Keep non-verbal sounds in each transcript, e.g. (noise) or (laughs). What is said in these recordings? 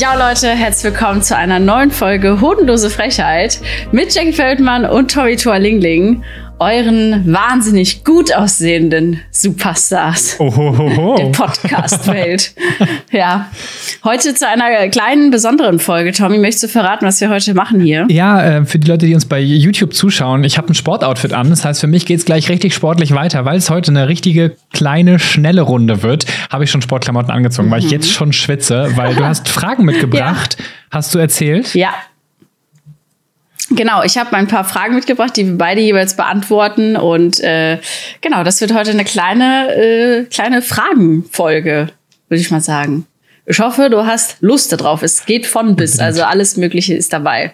Ja, Leute, herzlich willkommen zu einer neuen Folge Hodenlose Frechheit mit Jackie Feldmann und Tommy Torlingling, euren wahnsinnig gut aussehenden Superstars Ohohoho. der Podcast-Welt. ja, heute zu einer kleinen, besonderen Folge. Tommy, möchtest du verraten, was wir heute machen hier? Ja, äh, für die Leute, die uns bei YouTube zuschauen, ich habe ein Sportoutfit an. Das heißt, für mich geht's gleich richtig sportlich weiter, weil es heute eine richtige kleine, schnelle Runde wird. Habe ich schon Sportklamotten angezogen, weil ich jetzt schon schwitze, weil du (laughs) hast Fragen mitgebracht. Hast du erzählt? Ja. Genau, ich habe ein paar Fragen mitgebracht, die wir beide jeweils beantworten. Und äh, genau, das wird heute eine kleine, äh, kleine Fragenfolge, würde ich mal sagen. Ich hoffe, du hast Lust darauf. Es geht von bis, also alles Mögliche ist dabei.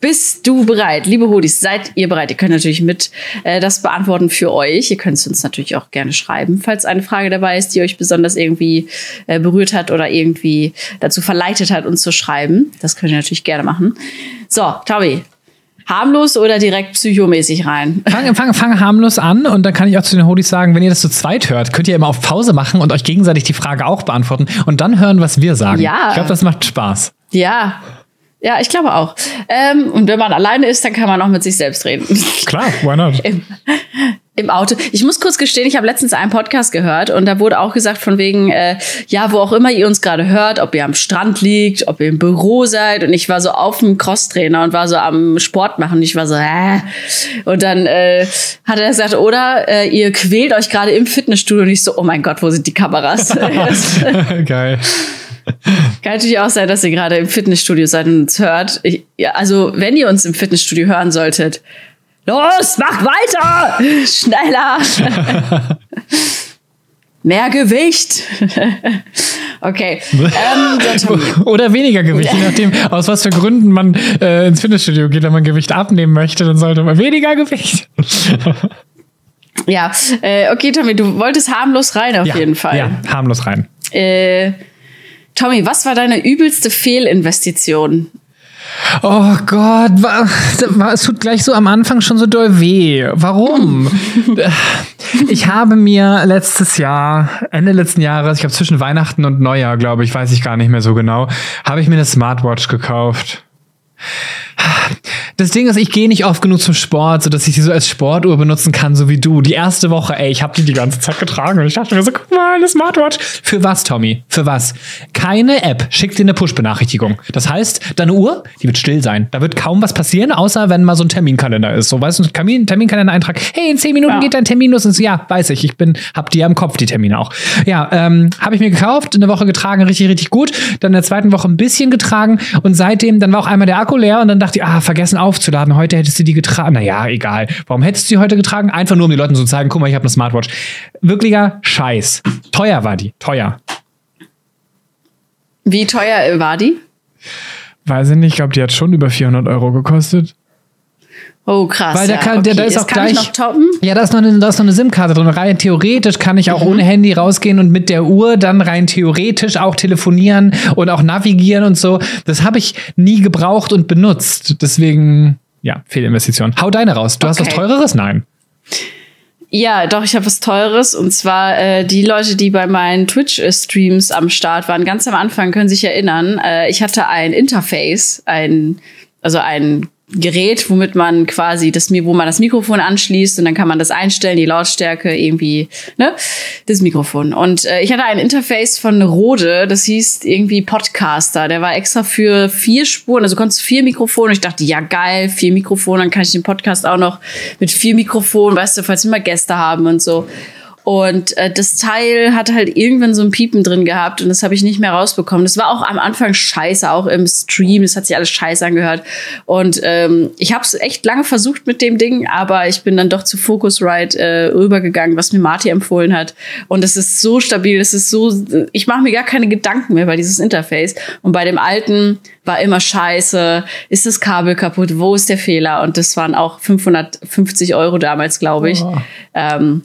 Bist du bereit? Liebe Hodis, seid ihr bereit? Ihr könnt natürlich mit äh, das beantworten für euch. Ihr könnt es uns natürlich auch gerne schreiben, falls eine Frage dabei ist, die euch besonders irgendwie äh, berührt hat oder irgendwie dazu verleitet hat, uns zu schreiben. Das könnt ihr natürlich gerne machen. So, Tommy, harmlos oder direkt psychomäßig rein? Fang, fang, fang harmlos an und dann kann ich auch zu den Hodis sagen, wenn ihr das zu zweit hört, könnt ihr immer auf Pause machen und euch gegenseitig die Frage auch beantworten und dann hören, was wir sagen. Ja. Ich glaube, das macht Spaß. Ja. Ja, ich glaube auch. Ähm, und wenn man alleine ist, dann kann man auch mit sich selbst reden. Klar, why not? (laughs) Im, Im Auto. Ich muss kurz gestehen, ich habe letztens einen Podcast gehört und da wurde auch gesagt von wegen, äh, ja, wo auch immer ihr uns gerade hört, ob ihr am Strand liegt, ob ihr im Büro seid und ich war so auf dem Crosstrainer und war so am Sport machen und ich war so, äh. Und dann äh, hat er gesagt, oder äh, ihr quält euch gerade im Fitnessstudio und ich so, oh mein Gott, wo sind die Kameras? (laughs) (laughs) Geil. (laughs) Kann natürlich auch sein, dass ihr gerade im Fitnessstudio seid und uns hört. Ich, ja, also, wenn ihr uns im Fitnessstudio hören solltet, los, mach weiter! (laughs) Schneller! (laughs) Mehr Gewicht! okay. Ähm. Oder weniger Gewicht, je nachdem, aus was für Gründen man äh, ins Fitnessstudio geht, wenn man Gewicht abnehmen möchte, dann sollte man weniger Gewicht. ja, äh, okay, Tommy, du wolltest harmlos rein auf ja, jeden Fall. Ja, harmlos rein. Äh, Tommy, was war deine übelste Fehlinvestition? Oh Gott, es tut gleich so am Anfang schon so doll weh. Warum? (laughs) ich habe mir letztes Jahr, Ende letzten Jahres, ich glaube zwischen Weihnachten und Neujahr, glaube ich, weiß ich gar nicht mehr so genau, habe ich mir eine Smartwatch gekauft. Das Ding ist, ich gehe nicht oft genug zum Sport, sodass ich sie so als Sportuhr benutzen kann, so wie du. Die erste Woche, ey, ich habe die die ganze Zeit getragen und ich dachte mir so, guck mal, eine Smartwatch. Für was, Tommy? Für was? Keine App schickt dir eine Push-Benachrichtigung. Das heißt, deine Uhr, die wird still sein. Da wird kaum was passieren, außer wenn mal so ein Terminkalender ist. So, weißt du, ein Termin, Terminkalender-Eintrag. Hey, in zehn Minuten Ja. geht dein Termin los. Und so, ja, weiß ich. Ich bin, hab die ja im Kopf, die Termine auch. Ja, ähm, habe ich mir gekauft, eine Woche getragen, richtig, richtig gut. Dann in der zweiten Woche ein bisschen getragen und seitdem, dann war auch einmal der Akku leer und dann dachte ich, ah, vergessen aufzuladen. Heute hättest du die getragen. Naja, egal. Warum hättest du die heute getragen? Einfach nur, um den Leuten so zu zeigen, guck mal, ich habe eine Smartwatch. Wirklicher Scheiß. Teuer war die. Teuer. Wie teuer war die? Weiß ich nicht, ich glaube, die hat schon über 400 Euro gekostet. Oh, krass. Weil da ja, kann- der- da ist das auch kann ich gleich- noch toppen. Ja, da ist noch eine, da ist noch eine SIM-Karte drin. Rein theoretisch kann ich auch ohne Handy rausgehen und mit der Uhr dann rein theoretisch auch telefonieren und auch navigieren und so. Das habe ich nie gebraucht und benutzt. Deswegen, ja, Fehlinvestition. Hau deine raus. Du hast was Okay. Teureres? Nein. Ja, doch, ich habe was Teures. Und zwar äh, die Leute, die bei meinen Twitch-Streams am Start waren, ganz am Anfang, können sich erinnern. Äh, ich hatte ein Interface, ein, also ein Gerät, womit man quasi das, wo man das Mikrofon anschließt und dann kann man das einstellen, die Lautstärke irgendwie, ne, das Mikrofon. Und äh, ich hatte ein Interface von Rode, das hieß irgendwie Podcaster. Der war extra für vier Spuren, also du konntest vier Mikrofone. Ich dachte, ja geil, vier Mikrofone, dann kann ich den Podcast auch noch mit vier Mikrofonen, weißt du, falls wir mal Gäste haben und so. Und äh, das Teil hatte halt irgendwann so ein Piepen drin gehabt und das habe ich nicht mehr rausbekommen. Das war auch am Anfang scheiße, auch im Stream. Das hat sich alles scheiße angehört. Und ähm, ich habe es echt lange versucht mit dem Ding, aber ich bin dann doch zu Focusrite äh, rübergegangen, was mir Marty empfohlen hat. Und es ist so stabil, es ist so, ich mache mir gar keine Gedanken mehr bei dieses Interface. Und bei dem alten war immer scheiße, ist das Kabel kaputt, wo ist der Fehler? Und das waren auch 550 Euro damals, glaube ich. Oh. Ähm,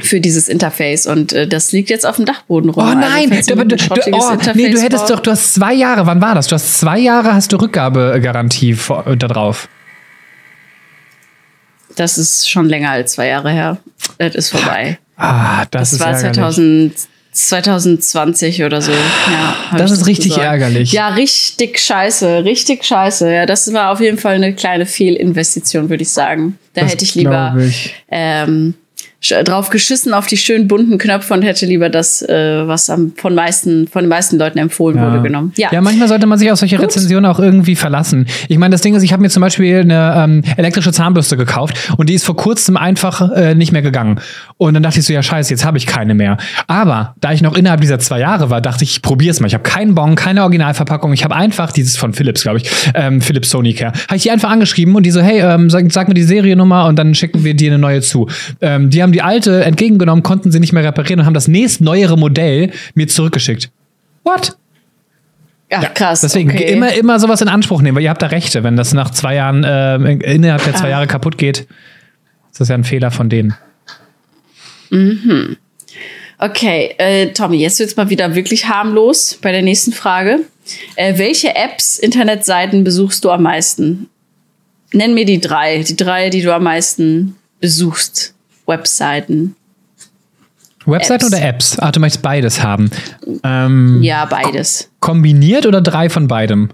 für dieses Interface und äh, das liegt jetzt auf dem Dachboden rum. Oh also, nein, also, du, du, du, oh, nee, du hättest doch, du hast zwei Jahre, wann war das? Du hast zwei Jahre, hast du Rückgabegarantie äh, da drauf. Das ist schon länger als zwei Jahre her. Das ist vorbei. Ah, das, das ist war 2000, 2020 oder so. Ja, das ist das richtig gesagt. ärgerlich. Ja, richtig scheiße, richtig scheiße. Ja, das war auf jeden Fall eine kleine Fehlinvestition, würde ich sagen. Da das hätte ich lieber ich. Ähm, drauf geschissen auf die schönen bunten Knöpfe und hätte lieber das, äh, was am, von, meisten, von den meisten Leuten empfohlen ja. wurde, genommen. Ja. ja, manchmal sollte man sich auf solche Gut. Rezensionen auch irgendwie verlassen. Ich meine, das Ding ist, ich habe mir zum Beispiel eine ähm, elektrische Zahnbürste gekauft und die ist vor kurzem einfach äh, nicht mehr gegangen. Und dann dachte ich so, ja scheiße, jetzt habe ich keine mehr. Aber da ich noch innerhalb dieser zwei Jahre war, dachte ich, ich probiere es mal. Ich habe keinen Bon, keine Originalverpackung. Ich habe einfach dieses von Philips, glaube ich, ähm, Philips Sony Care. Habe ich die einfach angeschrieben und die so, hey, ähm, sag, sag, mir die Seriennummer und dann schicken wir dir eine neue zu. Ähm, die haben haben die alte entgegengenommen, konnten sie nicht mehr reparieren und haben das nächstneuere Modell mir zurückgeschickt. What? Ach, ja, krass. Deswegen okay. immer, immer sowas in Anspruch nehmen, weil ihr habt da Rechte. Wenn das nach zwei Jahren, äh, innerhalb der zwei ah. Jahre kaputt geht, ist das ja ein Fehler von denen. Mhm. Okay, äh, Tommy, jetzt wird's mal wieder wirklich harmlos bei der nächsten Frage. Äh, welche Apps, Internetseiten besuchst du am meisten? Nenn mir die drei, die drei, die du am meisten besuchst. Webseiten. Webseiten oder Apps? Ah, du möchtest beides haben. Ähm, ja, beides. Kombiniert oder drei von beidem?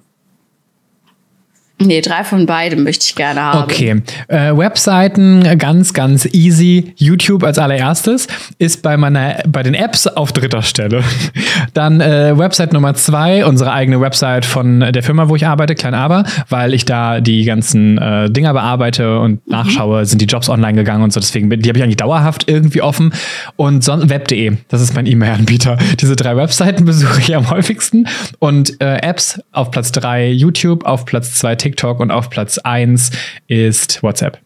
Nee, drei von beidem möchte ich gerne haben. Okay. Äh, Webseiten ganz, ganz easy. YouTube als allererstes ist bei meiner, bei den Apps auf dritter Stelle. (laughs) Dann äh, Website Nummer zwei, unsere eigene Website von der Firma, wo ich arbeite, Klein Aber, weil ich da die ganzen äh, Dinger bearbeite und mhm. nachschaue, sind die Jobs online gegangen und so. Deswegen, die habe ich eigentlich dauerhaft irgendwie offen. Und web.de, das ist mein E-Mail-Anbieter. (laughs) Diese drei Webseiten (laughs) besuche ich am häufigsten. Und äh, Apps auf Platz drei YouTube, auf Platz zwei TikTok TikTok und auf Platz 1 ist WhatsApp.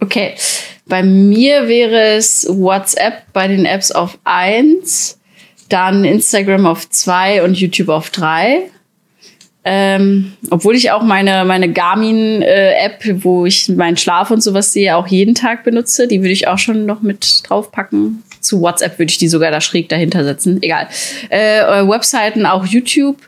Okay, bei mir wäre es WhatsApp bei den Apps auf 1, dann Instagram auf 2 und YouTube auf 3. Ähm, obwohl ich auch meine, meine Garmin-App, äh, wo ich meinen Schlaf und sowas sehe, auch jeden Tag benutze. Die würde ich auch schon noch mit draufpacken. Zu WhatsApp würde ich die sogar da schräg dahinter setzen. Egal. Äh, Webseiten auch YouTube.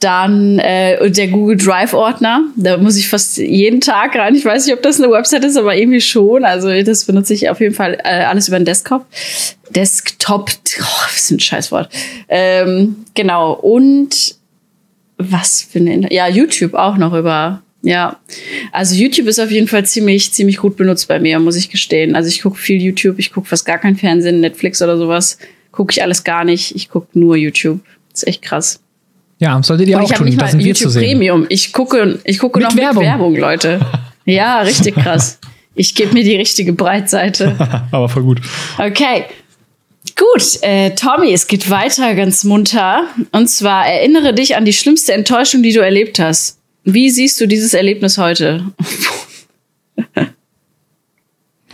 Dann äh, der Google Drive Ordner. Da muss ich fast jeden Tag rein. Ich weiß nicht, ob das eine Website ist, aber irgendwie schon. Also das benutze ich auf jeden Fall äh, alles über den Desktop. Desktop, oh, was ist ein Scheißwort. Ähm, genau. Und was für eine, ja, YouTube auch noch über, ja. Also YouTube ist auf jeden Fall ziemlich, ziemlich gut benutzt bei mir, muss ich gestehen. Also ich gucke viel YouTube, ich gucke fast gar kein Fernsehen, Netflix oder sowas. Gucke ich alles gar nicht. Ich gucke nur YouTube. Das ist echt krass. Ja, solltet ihr und auch ich tun. Nicht mal YouTube Premium. Ich gucke, ich gucke mit noch Werbung. mit Werbung, Leute. (laughs) Ja, richtig krass. Ich gebe mir die richtige Breitseite. (laughs) Aber voll gut. Okay. Gut, äh, Tommy, es geht weiter ganz munter. Und zwar erinnere dich an die schlimmste Enttäuschung, die du erlebt hast. Wie siehst du dieses Erlebnis heute? (laughs)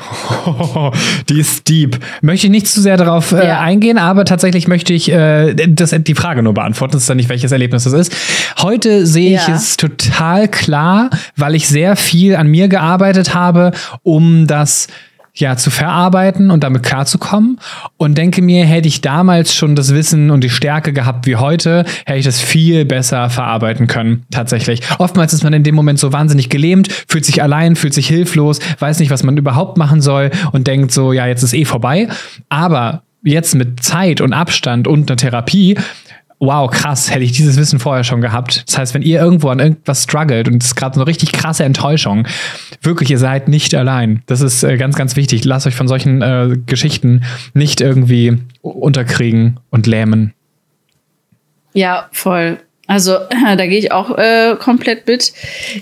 (laughs) die ist deep. Möchte ich nicht zu sehr darauf äh, ja. eingehen, aber tatsächlich möchte ich äh, das, die Frage nur beantworten. Das ist dann nicht, welches Erlebnis das ist. Heute sehe ja. ich es total klar, weil ich sehr viel an mir gearbeitet habe, um das ja, zu verarbeiten und damit klarzukommen. Und denke mir, hätte ich damals schon das Wissen und die Stärke gehabt wie heute, hätte ich das viel besser verarbeiten können, tatsächlich. Oftmals ist man in dem Moment so wahnsinnig gelähmt, fühlt sich allein, fühlt sich hilflos, weiß nicht, was man überhaupt machen soll und denkt so, ja, jetzt ist eh vorbei. Aber jetzt mit Zeit und Abstand und einer Therapie wow, krass, hätte ich dieses Wissen vorher schon gehabt. Das heißt, wenn ihr irgendwo an irgendwas struggelt und es ist gerade eine richtig krasse Enttäuschung, wirklich, ihr seid nicht allein. Das ist äh, ganz, ganz wichtig. Lasst euch von solchen äh, Geschichten nicht irgendwie unterkriegen und lähmen. Ja, voll. Also (laughs) da gehe ich auch äh, komplett mit.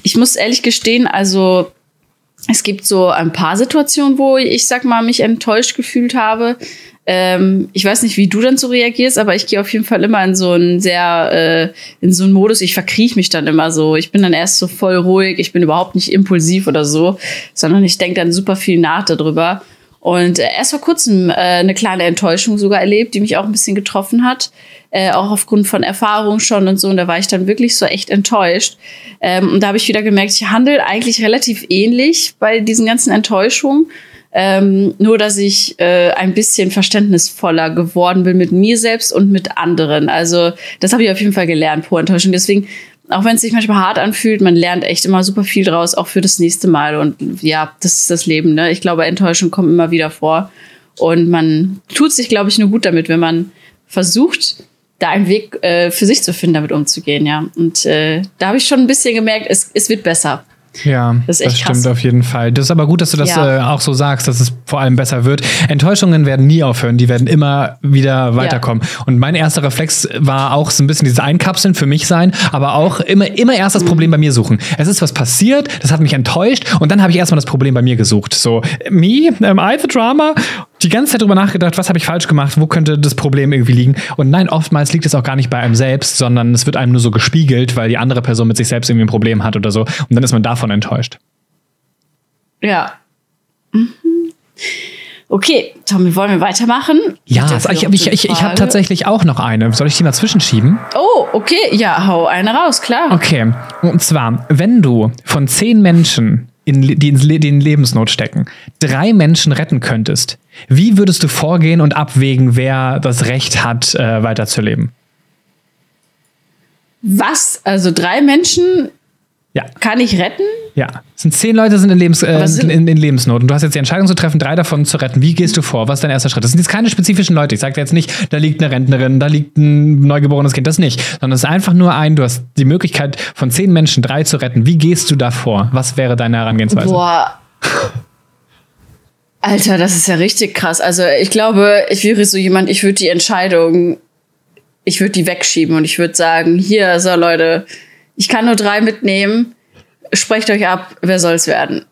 Ich muss ehrlich gestehen, also es gibt so ein paar Situationen, wo ich sag mal mich enttäuscht gefühlt habe. Ähm, ich weiß nicht, wie du dann so reagierst, aber ich gehe auf jeden Fall immer in so einen sehr, äh, in so einen Modus, ich verkriech mich dann immer so. Ich bin dann erst so voll ruhig, ich bin überhaupt nicht impulsiv oder so, sondern ich denke dann super viel nach darüber. Und äh, erst vor kurzem äh, eine kleine Enttäuschung sogar erlebt, die mich auch ein bisschen getroffen hat. Äh, auch aufgrund von Erfahrung schon und so. Und da war ich dann wirklich so echt enttäuscht. Ähm, und da habe ich wieder gemerkt, ich handle eigentlich relativ ähnlich bei diesen ganzen Enttäuschungen. Ähm, nur, dass ich äh, ein bisschen verständnisvoller geworden bin mit mir selbst und mit anderen. Also, das habe ich auf jeden Fall gelernt pro Enttäuschung. Deswegen, auch wenn es sich manchmal hart anfühlt, man lernt echt immer super viel draus, auch für das nächste Mal. Und ja, das ist das Leben. Ne? Ich glaube, Enttäuschung kommt immer wieder vor. Und man tut sich, glaube ich, nur gut damit, wenn man versucht, da einen Weg äh, für sich zu finden, damit umzugehen, ja. Und äh, da habe ich schon ein bisschen gemerkt, es, es wird besser. Ja, das, das stimmt auf jeden Fall. Das ist aber gut, dass du das ja. äh, auch so sagst, dass es vor allem besser wird. Enttäuschungen werden nie aufhören, die werden immer wieder weiterkommen. Ja. Und mein erster Reflex war auch so ein bisschen dieses Einkapseln für mich sein, aber auch immer, immer erst das Problem bei mir suchen. Es ist was passiert, das hat mich enttäuscht und dann habe ich erstmal das Problem bei mir gesucht. So, me, am I the drama? Die ganze Zeit drüber nachgedacht, was habe ich falsch gemacht, wo könnte das Problem irgendwie liegen. Und nein, oftmals liegt es auch gar nicht bei einem selbst, sondern es wird einem nur so gespiegelt, weil die andere Person mit sich selbst irgendwie ein Problem hat oder so. Und dann ist man davon enttäuscht. Ja. Mhm. Okay, Tommy, wollen wir weitermachen? Ja, ich, ich, ich, ich habe tatsächlich auch noch eine. Soll ich die mal zwischenschieben? Oh, okay. Ja, hau eine raus, klar. Okay. Und zwar, wenn du von zehn Menschen in, die in Lebensnot stecken, drei Menschen retten könntest, wie würdest du vorgehen und abwägen, wer das Recht hat, äh, weiterzuleben? Was? Also drei Menschen ja. kann ich retten? Ja. Es sind zehn Leute sind in, Lebens, äh, sind in, in, Lebensnot und du hast jetzt die Entscheidung zu treffen, drei davon zu retten. Wie gehst du vor? Was ist dein erster Schritt? Das sind jetzt keine spezifischen Leute. Ich sage jetzt nicht, da liegt eine Rentnerin, da liegt ein neugeborenes Kind. Das nicht. Sondern es ist einfach nur ein, du hast die Möglichkeit, von zehn Menschen drei zu retten. Wie gehst du da vor? Was wäre deine Herangehensweise? Boah. Alter, das ist ja richtig krass. Also ich glaube, ich wäre so jemand, ich würde die Entscheidung, ich würde die wegschieben und ich würde sagen, hier, so Leute, ich kann nur drei mitnehmen sprecht euch ab, wer soll es werden.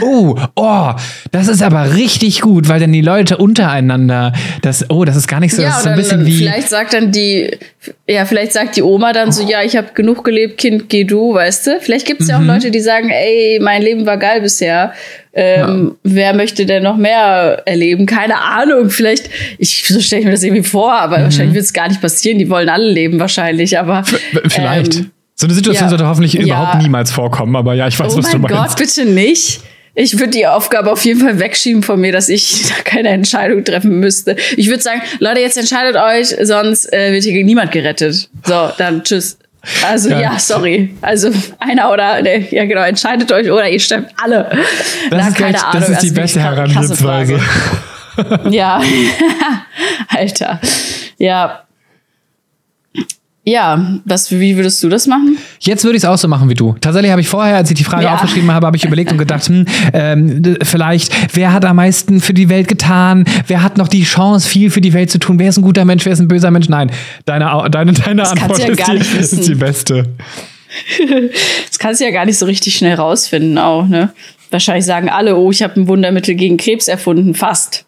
Oh, oh, das ist aber richtig gut, weil dann die Leute untereinander das, oh, das ist gar nicht so, ja, das ist so ein bisschen wie. Vielleicht sagt dann die, ja, vielleicht sagt die Oma dann so, ja, ich habe genug gelebt, Kind, geh du, weißt du? Vielleicht gibt es ja auch mhm. Leute, die sagen, ey, mein Leben war geil bisher. Ähm, ja. Wer möchte denn noch mehr erleben? Keine Ahnung. Vielleicht, ich so stelle ich mir das irgendwie vor, aber mhm. wahrscheinlich wird es gar nicht passieren. Die wollen alle leben wahrscheinlich, aber. Vielleicht. Ähm, so eine Situation ja, sollte hoffentlich ja. überhaupt niemals vorkommen, aber ja, ich weiß, oh was du meinst. Oh mein Gott, bitte nicht. Ich würde die Aufgabe auf jeden Fall wegschieben von mir, dass ich (laughs) da keine Entscheidung treffen müsste. Ich würde sagen, Leute, jetzt entscheidet euch, sonst äh, wird hier niemand gerettet. So, dann tschüss. Also ja. ja, sorry. Also einer oder nee, ja genau, entscheidet euch oder ihr sterbt alle. Das, Na, ist, keine Ahnung, das ist die beste Herangehensweise. ja, (laughs) Alter. Ja, ja, was, wie würdest du das machen? Jetzt würde ich es auch so machen wie du. Tatsächlich habe ich vorher, als ich die Frage ja. aufgeschrieben habe, habe ich überlegt und gedacht, hm, ähm, vielleicht, wer hat am meisten für die Welt getan? Wer hat noch die Chance, viel für die Welt zu tun? Wer ist ein guter Mensch? Wer ist ein böser Mensch? Nein, deine, deine, deine Antwort ja ist, die, ist die beste. das kannst du ja gar nicht so richtig schnell rausfinden auch, ne? Wahrscheinlich sagen alle, oh, ich habe ein Wundermittel gegen Krebs erfunden, fast.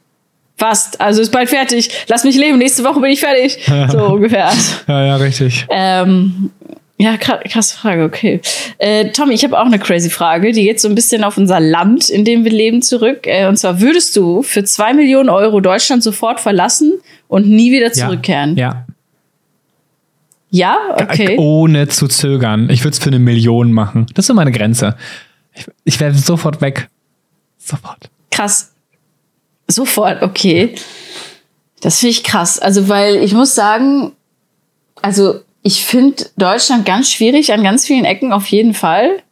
Fast. Also ist bald fertig. Lass mich leben. Nächste Woche bin ich fertig. So ungefähr. (laughs) ja, ja, richtig. Ähm, ja, krasse Frage, okay. Äh, Tommy, ich habe auch eine crazy Frage, die geht so ein bisschen auf unser Land, in dem wir leben, zurück. Äh, und zwar, würdest du für zwei Millionen Euro Deutschland sofort verlassen und nie wieder zurückkehren? Ja. Ja, ja? okay. Ohne zu zögern. Ich würde es für eine Million machen. Das ist so meine Grenze. Ich, ich wäre sofort weg. Sofort. Krass. Sofort, okay. Das finde ich krass. Also, weil ich muss sagen, also ich finde Deutschland ganz schwierig an ganz vielen Ecken auf jeden Fall.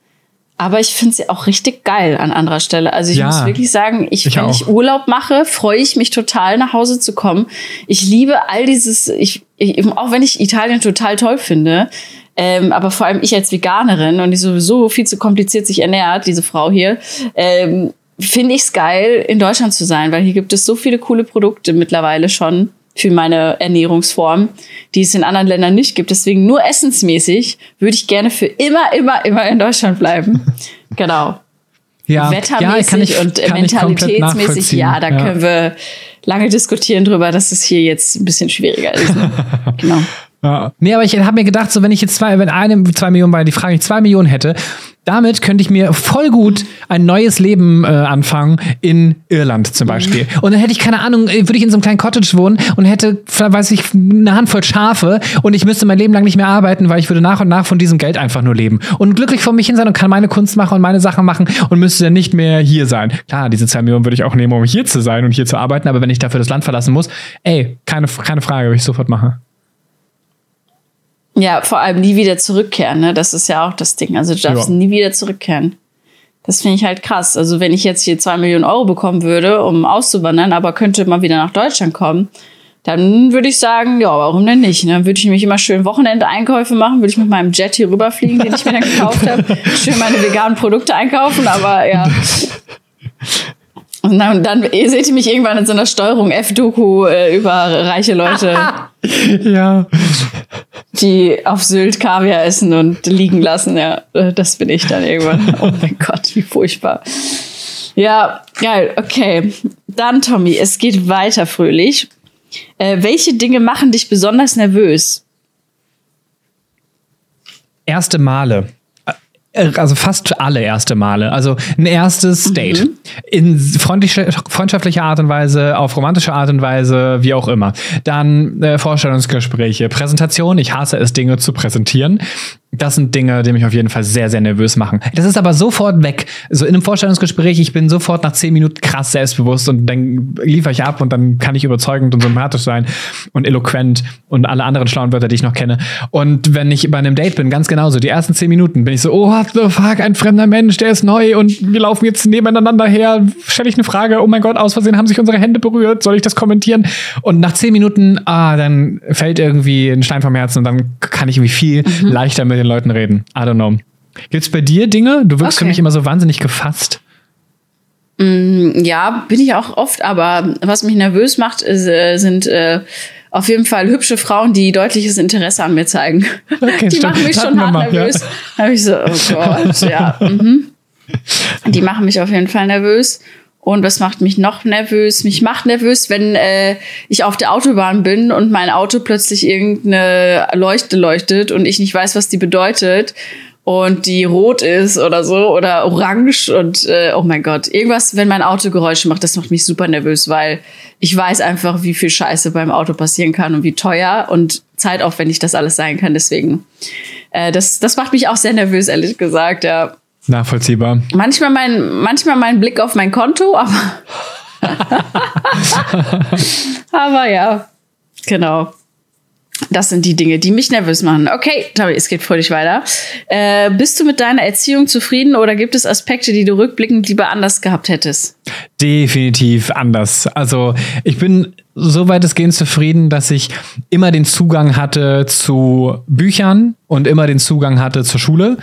Aber ich finde sie auch richtig geil an anderer Stelle. Also ich ja, muss wirklich sagen, ich, ich wenn auch. ich Urlaub mache, freue ich mich total nach Hause zu kommen. Ich liebe all dieses, ich, ich auch wenn ich Italien total toll finde, ähm, aber vor allem ich als Veganerin und die sowieso viel zu kompliziert sich ernährt, diese Frau hier, ähm, finde ich es geil, in Deutschland zu sein, weil hier gibt es so viele coole Produkte mittlerweile schon für meine Ernährungsform, die es in anderen Ländern nicht gibt. Deswegen nur essensmäßig würde ich gerne für immer, immer, immer in Deutschland bleiben. (laughs) genau. Ja, wettermäßig ja, ich, und mentalitätsmäßig, ja, da können wir lange diskutieren drüber, dass es hier jetzt ein bisschen schwieriger ist. Ne? (laughs) genau. Ja. Nee, aber ich habe mir gedacht, so wenn ich jetzt zwei, wenn eine zwei Millionen bei die Frage ich zwei Millionen hätte, damit könnte ich mir voll gut ein neues Leben äh, anfangen in Irland zum Beispiel. Und dann hätte ich keine Ahnung, äh, würde ich in so einem kleinen Cottage wohnen und hätte, weiß ich, eine Handvoll Schafe und ich müsste mein Leben lang nicht mehr arbeiten, weil ich würde nach und nach von diesem Geld einfach nur leben und glücklich vor mich hin sein und kann meine Kunst machen und meine Sachen machen und müsste dann nicht mehr hier sein. Klar, diese zwei Millionen würde ich auch nehmen, um hier zu sein und hier zu arbeiten, aber wenn ich dafür das Land verlassen muss, ey, keine, keine Frage, würde ich sofort machen. Ja, vor allem nie wieder zurückkehren, ne? Das ist ja auch das Ding. Also du darfst Ja. nie wieder zurückkehren. Das finde ich halt krass. Also wenn ich jetzt hier zwei Millionen Euro bekommen würde, um auszuwandern, aber könnte mal wieder nach Deutschland kommen, dann würde ich sagen, ja, warum denn nicht? Ne? Dann würde ich nämlich immer schön Wochenendeinkäufe machen, würde ich mit meinem Jet hier rüberfliegen, den ich mir dann gekauft habe, (laughs) schön meine veganen Produkte einkaufen, aber ja. Und dann, dann seht ihr mich irgendwann in so einer Steuerung F-Doku äh, über reiche Leute, (laughs) Ja. Die auf Sylt Kaviar essen und liegen lassen. Ja, äh, das bin ich dann irgendwann. (laughs) Oh mein Gott, wie furchtbar. Ja, geil. Okay. Dann, Tommy, es geht weiter fröhlich. Äh, welche Dinge machen dich besonders nervös? erste Male. Äh, Also fast alle erste Male. Also ein erstes Date. In freundliche, freundschaftlicher Art und Weise, auf romantische Art und Weise, wie auch immer. Dann äh, Vorstellungsgespräche, Präsentation. Ich hasse es, Dinge zu präsentieren. Das sind Dinge, die mich auf jeden Fall sehr, sehr nervös machen. Das ist aber sofort weg. So in einem Vorstellungsgespräch, ich bin sofort nach zehn Minuten krass selbstbewusst und dann liefere ich ab und dann kann ich überzeugend und sympathisch sein und eloquent und alle anderen schlauen Wörter, die ich noch kenne. Und wenn ich bei einem Date bin, ganz genauso, die ersten zehn Minuten bin ich so, oh, what the fuck, ein fremder Mensch, der ist neu und wir laufen jetzt nebeneinander her, stelle ich eine Frage, oh mein Gott, aus Versehen haben sich unsere Hände berührt, soll ich das kommentieren? Und nach zehn Minuten, ah, dann fällt irgendwie ein Stein vom Herzen und dann kann ich irgendwie viel leichter mit den Leuten reden. I don't know. Gibt's bei dir Dinge? Du wirkst für Okay. mich immer so wahnsinnig gefasst. Ja, bin ich auch oft, aber was mich nervös macht, ist, äh, sind äh, auf jeden Fall hübsche Frauen, die deutliches Interesse an mir zeigen. Okay, die stimmt. machen mich schon hart mal, ja. nervös. Da habe ich so, oh Gott, ja. Mhm. (laughs) Die machen mich auf jeden Fall nervös. Und was macht mich noch nervös? Mich macht nervös, wenn äh, ich auf der Autobahn bin und mein Auto plötzlich irgendeine Leuchte leuchtet und ich nicht weiß, was die bedeutet und die rot ist oder so oder orange und äh, oh mein Gott, irgendwas, wenn mein Auto Geräusche macht, das macht mich super nervös, weil ich weiß einfach, wie viel Scheiße beim Auto passieren kann und wie teuer und zeitaufwendig das alles sein kann. Deswegen, äh, das, das macht mich auch sehr nervös, ehrlich gesagt, ja. Nachvollziehbar. Manchmal mein, manchmal mein Blick auf mein Konto, (laughs) aber. aber ja, genau. Das sind die Dinge, die mich nervös machen. Okay, Tommy, es geht fröhlich weiter. Äh, bist du mit deiner Erziehung zufrieden oder gibt es Aspekte, die du rückblickend lieber anders gehabt hättest? Definitiv anders. Also ich bin so weitestgehend zufrieden, dass ich immer den Zugang hatte zu Büchern und immer den Zugang hatte zur Schule.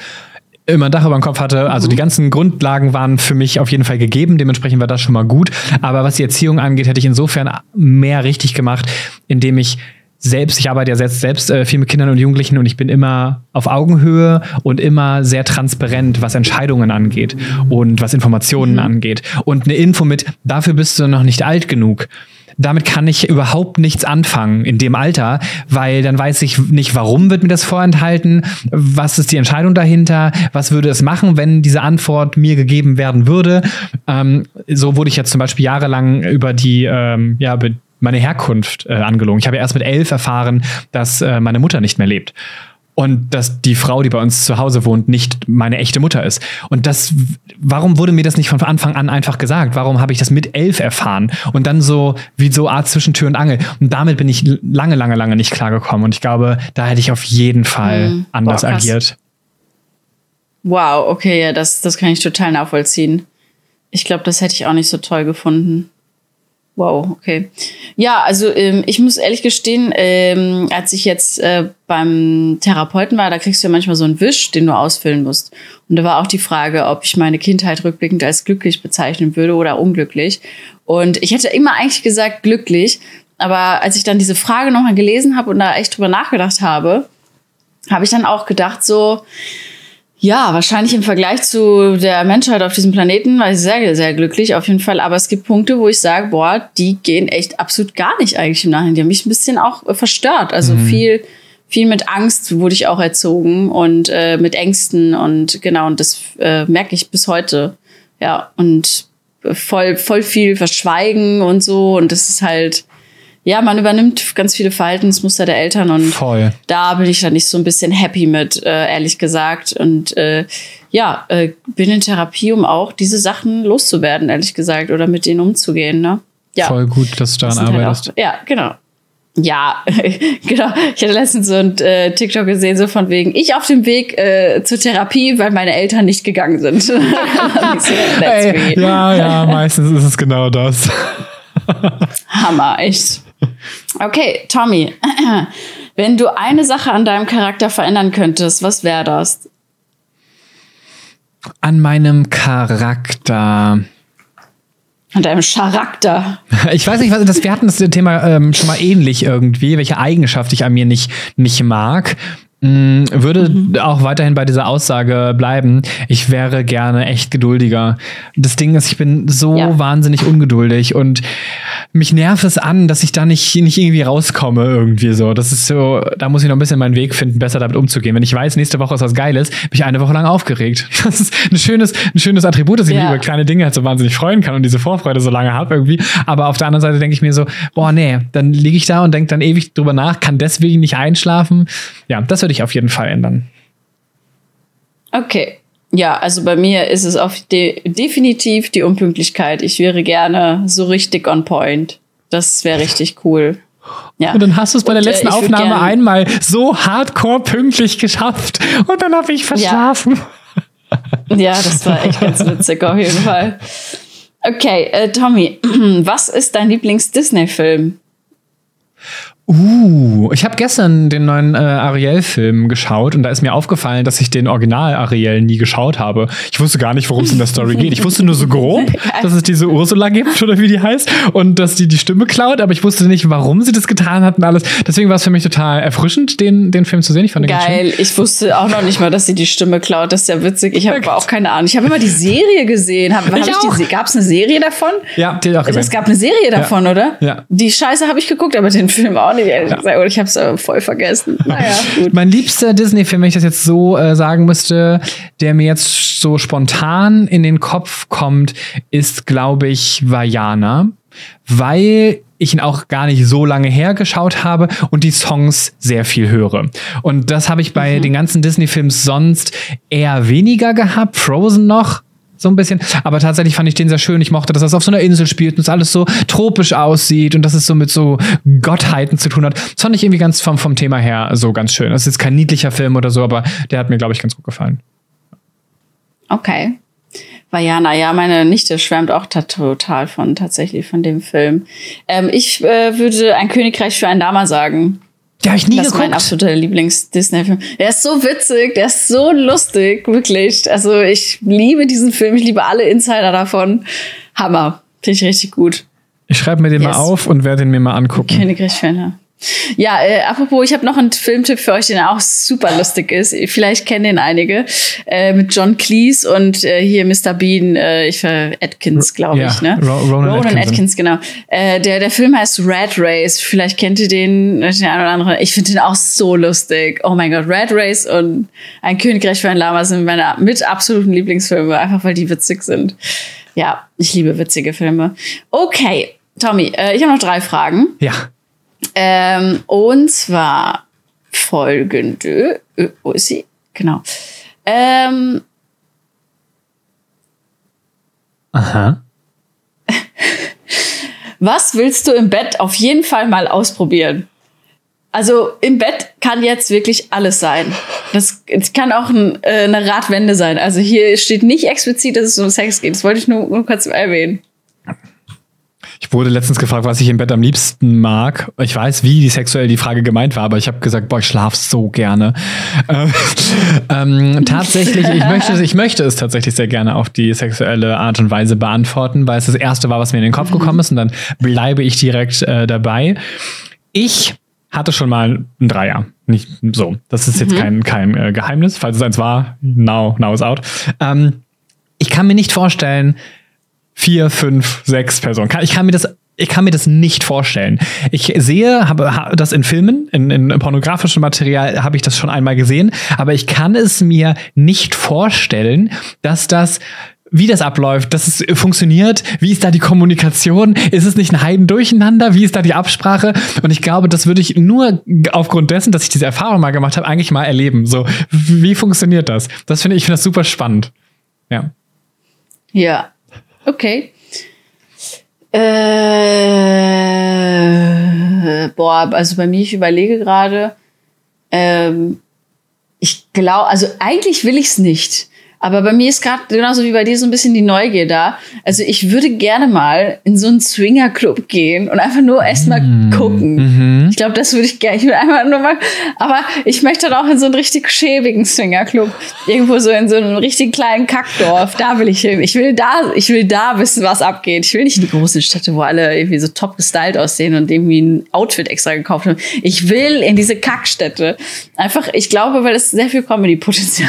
Immer ein Dach über dem Kopf hatte. Also die ganzen Grundlagen waren für mich auf jeden Fall gegeben. Dementsprechend war das schon mal gut. Aber was die Erziehung angeht, hätte ich insofern mehr richtig gemacht, indem ich selbst, ich arbeite ja selbst, selbst äh, viel mit Kindern und Jugendlichen und ich bin immer auf Augenhöhe und immer sehr transparent, was Entscheidungen angeht und was Informationen angeht. Und eine Info mit, dafür bist du noch nicht alt genug. Damit kann ich überhaupt nichts anfangen in dem Alter, weil dann weiß ich nicht, warum wird mir das vorenthalten, was ist die Entscheidung dahinter, was würde es machen, wenn diese Antwort mir gegeben werden würde. Ähm, so wurde ich jetzt zum Beispiel jahrelang über die, ähm, ja, meine Herkunft äh, angelogen. Ich habe ja erst mit elf erfahren, dass äh, meine Mutter nicht mehr lebt. Und dass die Frau, die bei uns zu Hause wohnt, nicht meine echte Mutter ist. Und das, warum wurde mir das nicht von Anfang an einfach gesagt? Warum habe ich das mit elf erfahren? Und dann so, wie so Art zwischen Tür und Angel. Und damit bin ich lange, lange, lange nicht klargekommen. Und ich glaube, da hätte ich auf jeden Fall Mhm. anders Boah, agiert. Wow, okay, ja, das, das kann ich total nachvollziehen. Ich glaube, das hätte ich auch nicht so toll gefunden. Wow, okay. Ja, also ähm, ich muss ehrlich gestehen, ähm, als ich jetzt äh, beim Therapeuten war, da kriegst du ja manchmal so einen Wisch, den du ausfüllen musst. Und da war auch die Frage, ob ich meine Kindheit rückblickend als glücklich bezeichnen würde oder unglücklich. Und ich hätte immer eigentlich gesagt glücklich, aber als ich dann diese Frage nochmal gelesen habe und da echt drüber nachgedacht habe, habe ich dann auch gedacht so, Ja, wahrscheinlich im Vergleich zu der Menschheit auf diesem Planeten war ich sehr, sehr glücklich auf jeden Fall. Aber es gibt Punkte, wo ich sage, boah, die gehen echt absolut gar nicht eigentlich im Nachhinein. Die haben mich ein bisschen auch äh, verstört. Also Mhm. viel, viel mit Angst wurde ich auch erzogen und äh, mit Ängsten und genau, und das äh, merke ich bis heute. Ja, und voll, voll viel Verschweigen und so. Und das ist halt, ja, man übernimmt ganz viele Verhaltensmuster der Eltern und Voll. da bin ich dann nicht so ein bisschen happy mit, äh, ehrlich gesagt. Und äh, ja, äh, bin in Therapie, um auch diese Sachen loszuwerden, ehrlich gesagt, oder mit denen umzugehen. Ne? Ja, Voll gut, dass du das daran sind halt arbeitest. auch, ja, genau. Ja, (laughs) genau. Ich hatte letztens so ein äh, TikTok gesehen, so von wegen, ich auf dem Weg äh, zur Therapie, weil meine Eltern nicht gegangen sind. (laughs) so, Ey, ja, ja, meistens ist es genau das. (laughs) Hammer, echt. Okay, Tommy, (clears throat) wenn du eine Sache an deinem Charakter verändern könntest, was wäre das? An meinem Charakter. An deinem Charakter. Ich weiß nicht, was das, wir hatten das Thema ähm, schon mal ähnlich irgendwie, welche Eigenschaft ich an mir nicht, nicht mag. Mm, Würde auch weiterhin bei dieser Aussage bleiben. Ich wäre gerne echt geduldiger. Das Ding ist, ich bin so Ja. wahnsinnig ungeduldig und mich nervt es an, dass ich da nicht, nicht irgendwie rauskomme irgendwie so. Das ist so, da muss ich noch ein bisschen meinen Weg finden, besser damit umzugehen. Wenn ich weiß, nächste Woche ist was Geiles, bin ich eine Woche lang aufgeregt. (laughs) Das ist ein schönes, ein schönes Attribut, dass ich mich Ja. über kleine Dinge halt so wahnsinnig freuen kann und diese Vorfreude so lange habe irgendwie. Aber auf der anderen Seite denke ich mir so, boah, nee, dann liege ich da und denke dann ewig drüber nach, kann deswegen nicht einschlafen. Ja, das würde ich auf jeden Fall ändern. Okay. Ja, also bei mir ist es auf de definitiv die Unpünktlichkeit. Ich wäre gerne so richtig on point. Das wäre richtig cool. Ja. Und dann hast du es bei der Und, äh, letzten Aufnahme einmal so hardcore pünktlich geschafft und dann habe ich verschlafen. (laughs) Ja, das war echt ganz witzig auf jeden Fall. Okay, äh, Tommy, (clears throat) was ist dein Lieblings-Disney-Film? Uh, ich habe gestern den neuen äh, Ariel-Film geschaut und da ist mir aufgefallen, dass ich den Original Ariel nie geschaut habe. Ich wusste gar nicht, worum es in der Story geht. Ich wusste nur so grob, (laughs) dass es diese Ursula gibt oder wie die heißt und dass die die Stimme klaut, aber ich wusste nicht, warum sie das getan hat und alles. Deswegen war es für mich total erfrischend, den, den Film zu sehen. Ich fand den. Geil, ich wusste auch noch nicht mal, dass sie die Stimme klaut. Das ist ja witzig. Ich habe aber auch keine Ahnung. Ich habe immer die Serie gesehen. Hab, hab Ich auch. Gab es eine Serie davon? Ja, die ich auch gesehen. Es gab eine Serie davon, oder? Ja. Die Scheiße habe ich geguckt, aber den Film auch nicht, ehrlich gesagt. Oder ich habe es äh, voll vergessen. (laughs) Naja, gut. Mein liebster Disney-Film, wenn ich das jetzt so äh, sagen müsste, der mir jetzt so spontan in den Kopf kommt, ist, glaube ich, Vajana, weil ich ihn auch gar nicht so lange hergeschaut habe und die Songs sehr viel höre. Und das habe ich bei den ganzen Disney-Films sonst eher weniger gehabt. Frozen noch, so ein bisschen. Aber tatsächlich fand ich den sehr schön. Ich mochte, dass das auf so einer Insel spielt und es alles so tropisch aussieht und dass es so mit so Gottheiten zu tun hat. Das fand ich irgendwie ganz vom, vom Thema her so ganz schön. Das ist jetzt kein niedlicher Film oder so, aber der hat mir, glaube ich, ganz gut gefallen. Okay. Vajana, ja, meine Nichte schwärmt auch ta- total von, tatsächlich von dem Film. Ähm, ich äh, würde ein Königreich für ein Lama sagen. Der habe ich nie Das ist mein geguckt. absoluter Lieblings-Disney-Film. Der ist so witzig, der ist so lustig, wirklich. Also ich liebe diesen Film, ich liebe alle Insider davon. Hammer. Finde ich richtig gut. Ich schreibe mir den Yes. mal auf und werde den mir mal angucken. Königreich Fan. Ja, äh, apropos, ich habe noch einen Filmtipp für euch, der auch super lustig ist. Vielleicht kennen den einige. Äh, mit John Cleese und äh, hier Mr. Bean, äh, ich ver Atkins, glaube Ja, ich, ne? Ro- Ronan Ronan. Atkins, genau. Äh, der, der Film heißt Red Race. Vielleicht kennt ihr den, äh, den einen oder anderen. Ich finde den auch so lustig. Oh mein Gott, Red Race und Ein Königreich für ein Lama sind meine mit absoluten Lieblingsfilme, einfach weil die witzig sind. Ja, ich liebe witzige Filme. Okay, Tommy, äh, ich habe noch drei Fragen. Ja. Ähm, und zwar folgende. Wo ist sie? Genau. Ähm, Aha. was willst du im Bett auf jeden Fall mal ausprobieren? Also im Bett kann jetzt wirklich alles sein. Das, es kann auch ein, äh, eine Radwende sein. Also hier steht nicht explizit, dass es um Sex geht. Das wollte ich nur, nur kurz erwähnen. Ich wurde letztens gefragt, was ich im Bett am liebsten mag. Ich weiß, wie die sexuell die Frage gemeint war, aber ich habe gesagt, boah, ich schlaf so gerne. (laughs) Ähm, ähm, tatsächlich, ich möchte, ich möchte es tatsächlich sehr gerne auf die sexuelle Art und Weise beantworten, weil es das erste war, was mir in den Kopf gekommen ist und dann bleibe ich direkt äh, dabei. Ich hatte schon mal ein Dreier. Nicht so. Das ist jetzt Mhm. kein, kein äh, Geheimnis. Falls es eins war, now, now is out. Ähm, ich kann mir nicht vorstellen, vier, fünf, sechs Personen. Ich kann mir das, ich kann mir das nicht vorstellen. Ich sehe, habe ha- das in Filmen, in, in pornografischem Material habe ich das schon einmal gesehen, aber ich kann es mir nicht vorstellen, dass das wie das abläuft, dass es funktioniert, wie ist da die Kommunikation, ist es nicht ein Heidendurcheinander, wie ist da die Absprache und ich glaube, das würde ich nur aufgrund dessen, dass ich diese Erfahrung mal gemacht habe, eigentlich mal erleben, so, wie funktioniert das? Das finde ich finde das super spannend. Ja. Ja. Okay. Äh, boah, also bei mir, ich überlege gerade, ähm, ich glaube, also eigentlich will ich es nicht. Aber bei mir ist gerade genauso wie bei dir so ein bisschen die Neugier da. Also ich würde gerne mal in so einen Swinger-Club gehen und einfach nur erstmal gucken. Ich glaube, das würde ich gerne. Ich würde einfach nur mal. Aber ich möchte dann auch in so einen richtig schäbigen Swinger-Club. Irgendwo so in so einem richtig kleinen Kackdorf. Da will ich hin. Ich will da, ich will da wissen, was abgeht. Ich will nicht in die großen Städte, wo alle irgendwie so top gestylt aussehen und irgendwie ein Outfit extra gekauft haben. Ich will in diese Kackstädte. Einfach, ich glaube, weil es sehr viel Comedy-Potenzial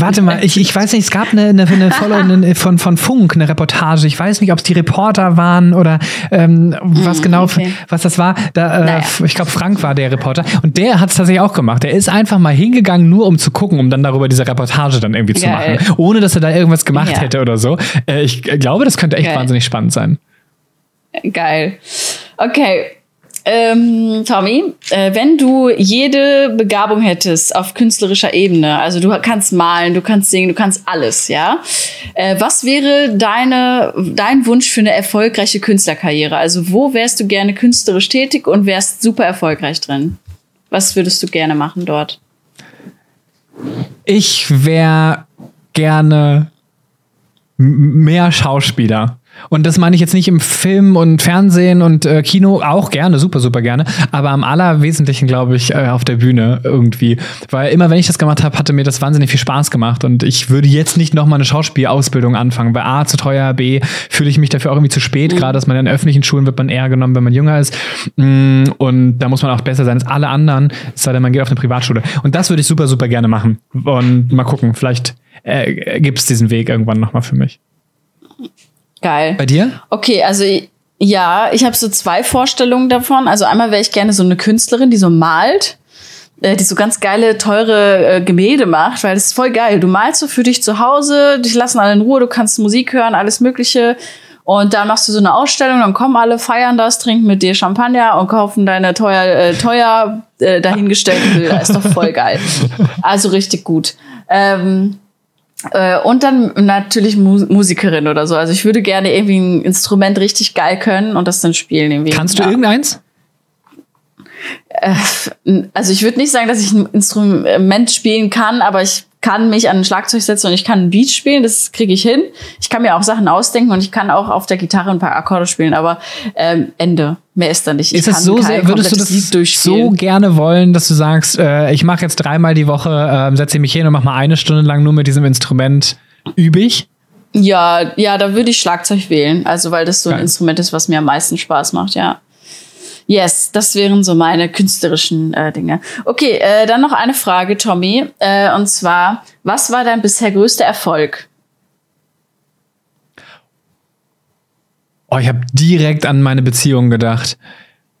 Warte mal, ich, ich weiß nicht, es gab eine, eine, eine Follow von, von Funk, eine Reportage. Ich weiß nicht, ob es die Reporter waren oder ähm, was genau, okay. was das war. Da, äh, Naja. Ich glaube, Frank war der Reporter. Und der hat es tatsächlich auch gemacht. Der ist einfach mal hingegangen, nur um zu gucken, um dann darüber diese Reportage dann irgendwie zu Geil. machen. Ohne, dass er da irgendwas gemacht Ja. hätte oder so. Äh, ich glaube, das könnte echt Geil. wahnsinnig spannend sein. Geil. Okay. Ähm, Tommy, äh, wenn du jede Begabung hättest auf künstlerischer Ebene, also du kannst malen, du kannst singen, du kannst alles, ja. Äh, was wäre deine, dein Wunsch für eine erfolgreiche Künstlerkarriere? Also wo wärst du gerne künstlerisch tätig und wärst super erfolgreich drin? Was würdest du gerne machen dort? Ich wäre gerne mehr Schauspieler. Und das meine ich jetzt nicht im Film und Fernsehen und äh, Kino, auch gerne, super, super gerne, aber am allerwesentlichen, glaube ich, äh, auf der Bühne irgendwie. Weil immer, wenn ich das gemacht habe, hatte mir das wahnsinnig viel Spaß gemacht und ich würde jetzt nicht nochmal eine Schauspielausbildung anfangen, weil A, zu teuer, B, fühle ich mich dafür auch irgendwie zu spät, gerade dass man in öffentlichen Schulen wird man eher genommen, wenn man jünger ist Mm, und da muss man auch besser sein als alle anderen, es sei denn, man geht auf eine Privatschule. Und das würde ich super, super gerne machen und mal gucken, vielleicht äh, gibt es diesen Weg irgendwann nochmal für mich. Geil. Bei dir? Okay, also ja, ich habe so zwei Vorstellungen davon. Also einmal wäre ich gerne so eine Künstlerin, die so malt, äh, die so ganz geile, teure äh, Gemälde macht, weil das ist voll geil. Du malst so für dich zu Hause, dich lassen alle in Ruhe, du kannst Musik hören, alles Mögliche. Und dann machst du so eine Ausstellung, dann kommen alle, feiern das, trinken mit dir Champagner und kaufen deine teuer, äh, teuer äh, dahingestellten Bilder. Ist doch voll geil. (laughs) Also richtig gut. Ähm, äh, und dann natürlich Mu Musikerin oder so. Also ich würde gerne irgendwie ein Instrument richtig geil können und das dann spielen irgendwie. Kannst du Ja. irgendeins? Also ich würde nicht sagen, dass ich ein Instrument spielen kann, aber ich kann mich an ein Schlagzeug setzen und ich kann ein Beat spielen, das kriege ich hin. Ich kann mir auch Sachen ausdenken und ich kann auch auf der Gitarre ein paar Akkorde spielen, aber ähm, Ende. Mehr ist da nicht. Ich Ist kann so sehr, würdest du das so gerne wollen, dass du sagst, äh, ich mache jetzt dreimal die Woche, äh, setze mich hin und mache mal eine Stunde lang nur mit diesem Instrument übe ich? Ja, ja, da würde ich Schlagzeug wählen. Also, weil das so ein Geil. Instrument ist, was mir am meisten Spaß macht, ja. Yes, das wären so meine künstlerischen äh, Dinge. Okay, äh, dann noch eine Frage, Tommy. Äh, und zwar, was war dein bisher größter Erfolg? Oh, ich habe direkt an meine Beziehung gedacht.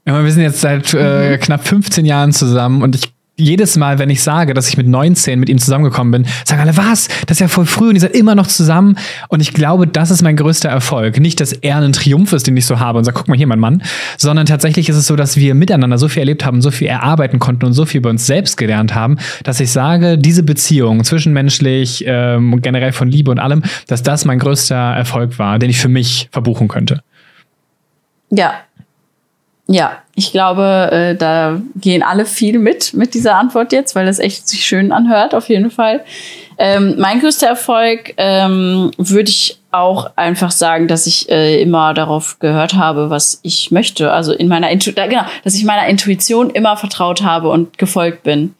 Wir sind jetzt seit äh, knapp 15 Jahren zusammen und ich jedes Mal, wenn ich sage, dass ich mit 19 mit ihm zusammengekommen bin, sagen alle, was? Das ist ja voll früh und ihr seid immer noch zusammen. Und ich glaube, das ist mein größter Erfolg. Nicht, dass er ein Triumph ist, den ich so habe und sage, guck mal hier, mein Mann, sondern tatsächlich ist es so, dass wir miteinander so viel erlebt haben, so viel erarbeiten konnten und so viel über uns selbst gelernt haben, dass ich sage, diese Beziehung zwischenmenschlich ähm, generell von Liebe und allem, dass das mein größter Erfolg war, den ich für mich verbuchen könnte. Ja. Ja, ich glaube, äh, da gehen alle viel mit, mit dieser Antwort jetzt, weil das echt sich schön anhört, auf jeden Fall. Ähm, mein größter Erfolg ähm, würde ich auch einfach sagen, dass ich äh, immer darauf gehört habe, was ich möchte. Also in meiner Intu da, genau, dass ich meiner Intuition immer vertraut habe und gefolgt bin.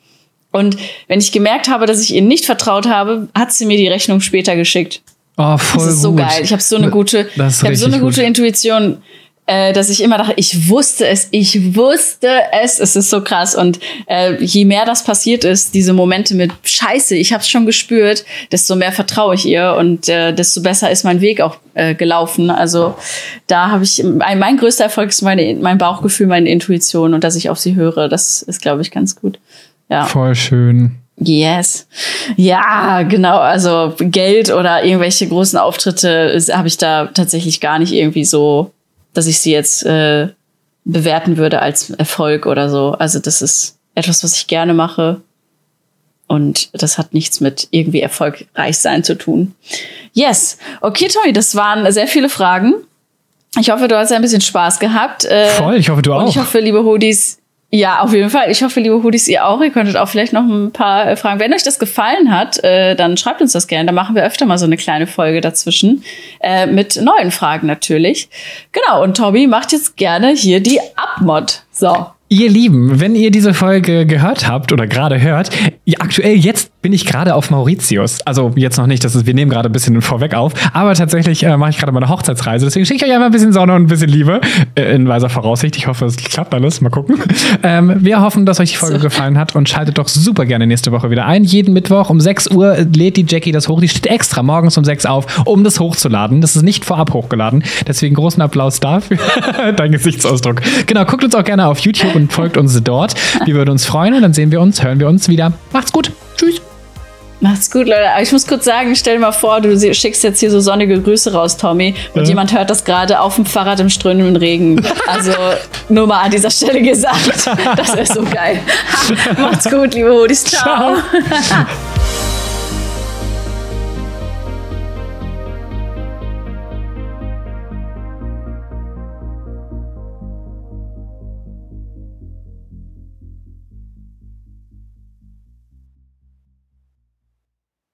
Und wenn ich gemerkt habe, dass ich ihr nicht vertraut habe, hat sie mir die Rechnung später geschickt. Oh, voll Das ist so gut. geil. Ich habe so eine gute, ich habe so eine gute gut. Intuition. Äh, dass ich immer dachte, ich wusste es, ich wusste es, es ist so krass. Und äh, je mehr das passiert ist, diese Momente mit Scheiße, ich habe es schon gespürt, desto mehr vertraue ich ihr und äh, desto besser ist mein Weg auch äh, gelaufen. Also da habe ich, mein, mein größter Erfolg ist meine, mein Bauchgefühl, meine Intuition und dass ich auf sie höre. Das ist, glaube ich, ganz gut. Ja. Voll schön. Yes. Ja, genau. Also Geld oder irgendwelche großen Auftritte habe ich da tatsächlich gar nicht irgendwie so, dass ich sie jetzt äh, bewerten würde als Erfolg oder so. Also das ist etwas, was ich gerne mache. Und das hat nichts mit irgendwie erfolgreich sein zu tun. Yes. Okay, Tommy, das waren sehr viele Fragen. Ich hoffe, du hast ein bisschen Spaß gehabt. Äh, Voll, ich hoffe, du auch. Und ich hoffe, liebe Hoodies, ja, auf jeden Fall. Ich hoffe, liebe Hoodies, ihr auch. Ihr könntet auch vielleicht noch ein paar äh, Fragen. Wenn euch das gefallen hat, äh, dann schreibt uns das gerne. Da machen wir öfter mal so eine kleine Folge dazwischen. Äh, mit neuen Fragen natürlich. Genau, und Tobi macht jetzt gerne hier die Abmod. So. Ihr Lieben, wenn ihr diese Folge gehört habt oder gerade hört, aktuell jetzt bin ich gerade auf Mauritius. Also jetzt noch nicht, das ist, wir nehmen gerade ein bisschen vorweg auf, aber tatsächlich äh, mache ich gerade meine Hochzeitsreise. Deswegen schicke ich euch einfach ein bisschen Sonne und ein bisschen Liebe äh, in weiser Voraussicht. Ich hoffe, es klappt alles. Mal gucken. (laughs) Ähm, wir hoffen, dass euch die Folge so. gefallen hat und schaltet doch super gerne nächste Woche wieder ein. Jeden Mittwoch um 6 Uhr lädt die Jackie das hoch. Die steht extra morgens um 6 auf, um das hochzuladen. Das ist nicht vorab hochgeladen. Deswegen großen Applaus dafür. (laughs) Dein Gesichtsausdruck. Genau, guckt uns auch gerne auf YouTube und folgt uns dort. Wir würden uns freuen und dann sehen wir uns, hören wir uns wieder. Macht's gut. Tschüss. Macht's gut, Leute. Ich muss kurz sagen, stell dir mal vor, du schickst jetzt hier so sonnige Grüße raus, Tommy, und ja. jemand hört das gerade auf dem Fahrrad im strömenden Regen. Also nur mal an dieser Stelle gesagt. (laughs) Das wäre so geil. (laughs) Macht's gut, liebe Hodis. Ciao. Ciao. (laughs)